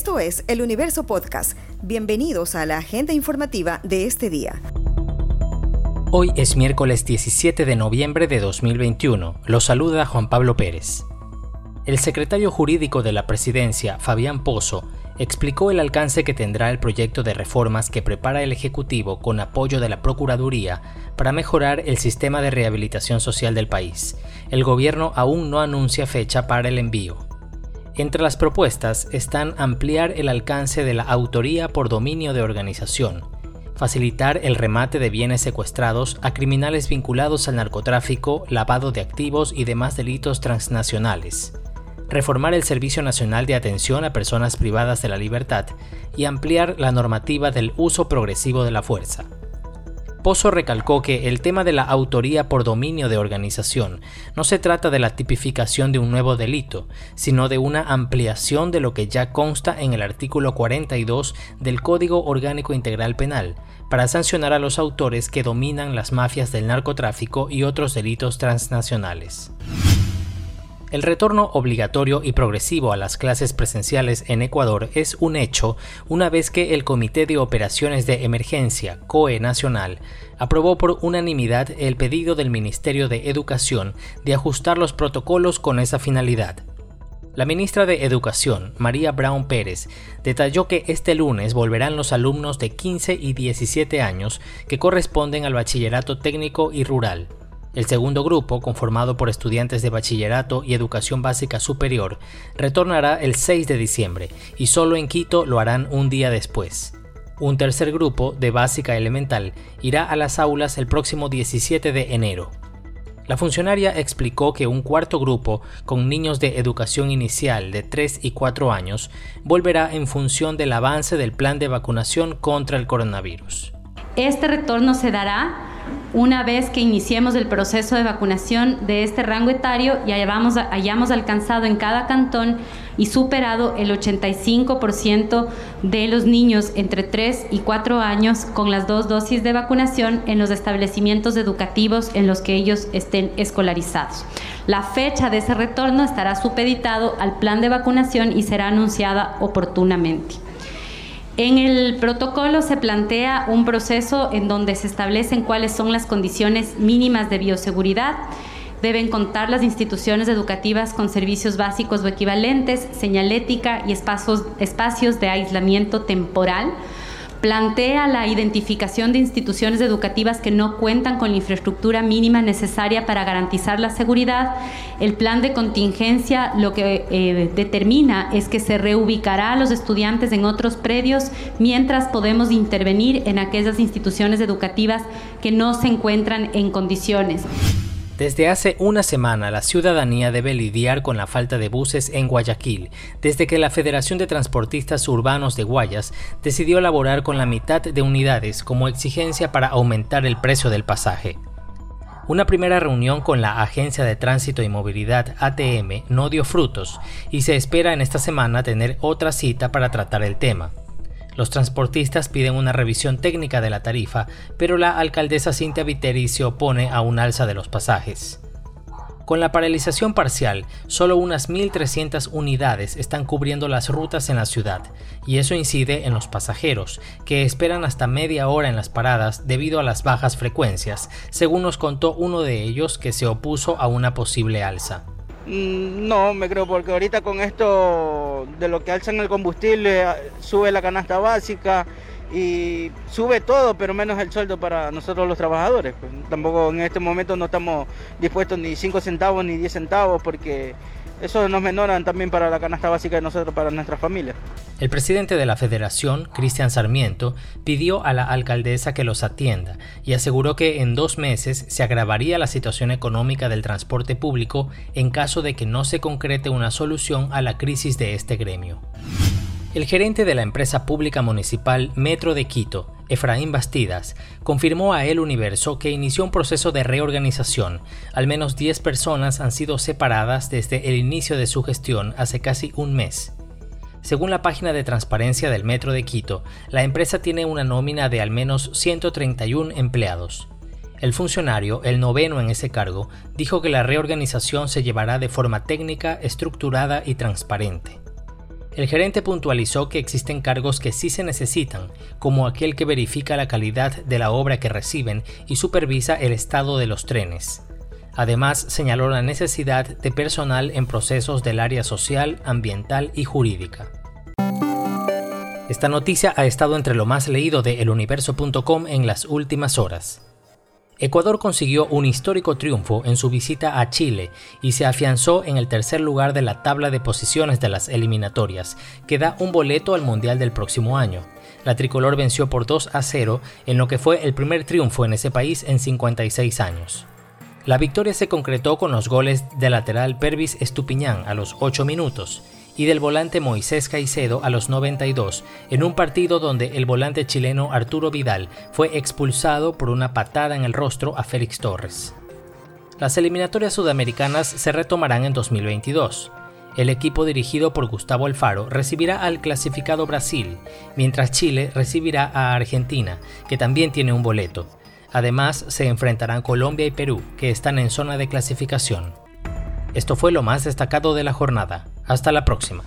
Esto es El Universo Podcast. Bienvenidos a la agenda informativa de este día. Hoy es miércoles 17 de noviembre de 2021. Los saluda Juan Pablo Pérez. El secretario jurídico de la presidencia, Fabián Pozo, explicó el alcance que tendrá el proyecto de reformas que prepara el Ejecutivo con apoyo de la Procuraduría para mejorar el sistema de rehabilitación social del país. El gobierno aún no anuncia fecha para el envío. Entre las propuestas están ampliar el alcance de la autoría por dominio de organización, facilitar el remate de bienes secuestrados a criminales vinculados al narcotráfico, lavado de activos y demás delitos transnacionales, reformar el Servicio Nacional de Atención a Personas Privadas de la Libertad y ampliar la normativa del uso progresivo de la fuerza. Pozo recalcó que el tema de la autoría por dominio de organización no se trata de la tipificación de un nuevo delito, sino de una ampliación de lo que ya consta en el artículo 42 del Código Orgánico Integral Penal, para sancionar a los autores que dominan las mafias del narcotráfico y otros delitos transnacionales. El retorno obligatorio y progresivo a las clases presenciales en Ecuador es un hecho una vez que el Comité de Operaciones de Emergencia, COE Nacional, aprobó por unanimidad el pedido del Ministerio de Educación de ajustar los protocolos con esa finalidad. La ministra de Educación, María Brown Pérez, detalló que este lunes volverán los alumnos de 15 y 17 años que corresponden al bachillerato técnico y rural. El segundo grupo, conformado por estudiantes de bachillerato y educación básica superior, retornará el 6 de diciembre y solo en Quito lo harán un día después. Un tercer grupo, de básica elemental, irá a las aulas el próximo 17 de enero. La funcionaria explicó que un cuarto grupo, con niños de educación inicial de 3 y 4 años, volverá en función del avance del plan de vacunación contra el coronavirus. Este retorno se dará una vez que iniciemos el proceso de vacunación de este rango etario y hayamos, hayamos alcanzado en cada cantón y superado el 85% de los niños entre 3 y 4 años con las dos dosis de vacunación en los establecimientos educativos en los que ellos estén escolarizados. La fecha de ese retorno estará supeditado al plan de vacunación y será anunciada oportunamente. En el protocolo se plantea un proceso en donde se establecen cuáles son las condiciones mínimas de bioseguridad. Deben contar las instituciones educativas con servicios básicos o equivalentes, señalética y espacios, espacios de aislamiento temporal plantea la identificación de instituciones educativas que no cuentan con la infraestructura mínima necesaria para garantizar la seguridad. El plan de contingencia lo que eh, determina es que se reubicará a los estudiantes en otros predios mientras podemos intervenir en aquellas instituciones educativas que no se encuentran en condiciones. Desde hace una semana la ciudadanía debe lidiar con la falta de buses en Guayaquil, desde que la Federación de Transportistas Urbanos de Guayas decidió elaborar con la mitad de unidades como exigencia para aumentar el precio del pasaje. Una primera reunión con la Agencia de Tránsito y Movilidad ATM no dio frutos y se espera en esta semana tener otra cita para tratar el tema. Los transportistas piden una revisión técnica de la tarifa, pero la alcaldesa Cintia Viteri se opone a un alza de los pasajes. Con la paralización parcial, solo unas 1.300 unidades están cubriendo las rutas en la ciudad, y eso incide en los pasajeros, que esperan hasta media hora en las paradas debido a las bajas frecuencias, según nos contó uno de ellos que se opuso a una posible alza. Mm, no, me creo, porque ahorita con esto de lo que alzan el combustible, ah, sube la canasta básica y sube todo, pero menos el sueldo para nosotros los trabajadores. Pues, tampoco en este momento no estamos dispuestos ni 5 centavos ni 10 centavos porque eso nos menoran también para la canasta básica de nosotros, para nuestra familia. El presidente de la federación, Cristian Sarmiento, pidió a la alcaldesa que los atienda y aseguró que en dos meses se agravaría la situación económica del transporte público en caso de que no se concrete una solución a la crisis de este gremio. El gerente de la empresa pública municipal Metro de Quito, Efraín Bastidas, confirmó a El Universo que inició un proceso de reorganización. Al menos 10 personas han sido separadas desde el inicio de su gestión hace casi un mes. Según la página de transparencia del Metro de Quito, la empresa tiene una nómina de al menos 131 empleados. El funcionario, el noveno en ese cargo, dijo que la reorganización se llevará de forma técnica, estructurada y transparente. El gerente puntualizó que existen cargos que sí se necesitan, como aquel que verifica la calidad de la obra que reciben y supervisa el estado de los trenes. Además, señaló la necesidad de personal en procesos del área social, ambiental y jurídica. Esta noticia ha estado entre lo más leído de eluniverso.com en las últimas horas. Ecuador consiguió un histórico triunfo en su visita a Chile y se afianzó en el tercer lugar de la tabla de posiciones de las eliminatorias, que da un boleto al Mundial del próximo año. La tricolor venció por 2 a 0 en lo que fue el primer triunfo en ese país en 56 años. La victoria se concretó con los goles del lateral Pervis Estupiñán a los 8 minutos y del volante Moisés Caicedo a los 92, en un partido donde el volante chileno Arturo Vidal fue expulsado por una patada en el rostro a Félix Torres. Las eliminatorias sudamericanas se retomarán en 2022. El equipo dirigido por Gustavo Alfaro recibirá al clasificado Brasil, mientras Chile recibirá a Argentina, que también tiene un boleto. Además, se enfrentarán Colombia y Perú, que están en zona de clasificación. Esto fue lo más destacado de la jornada. Hasta la próxima.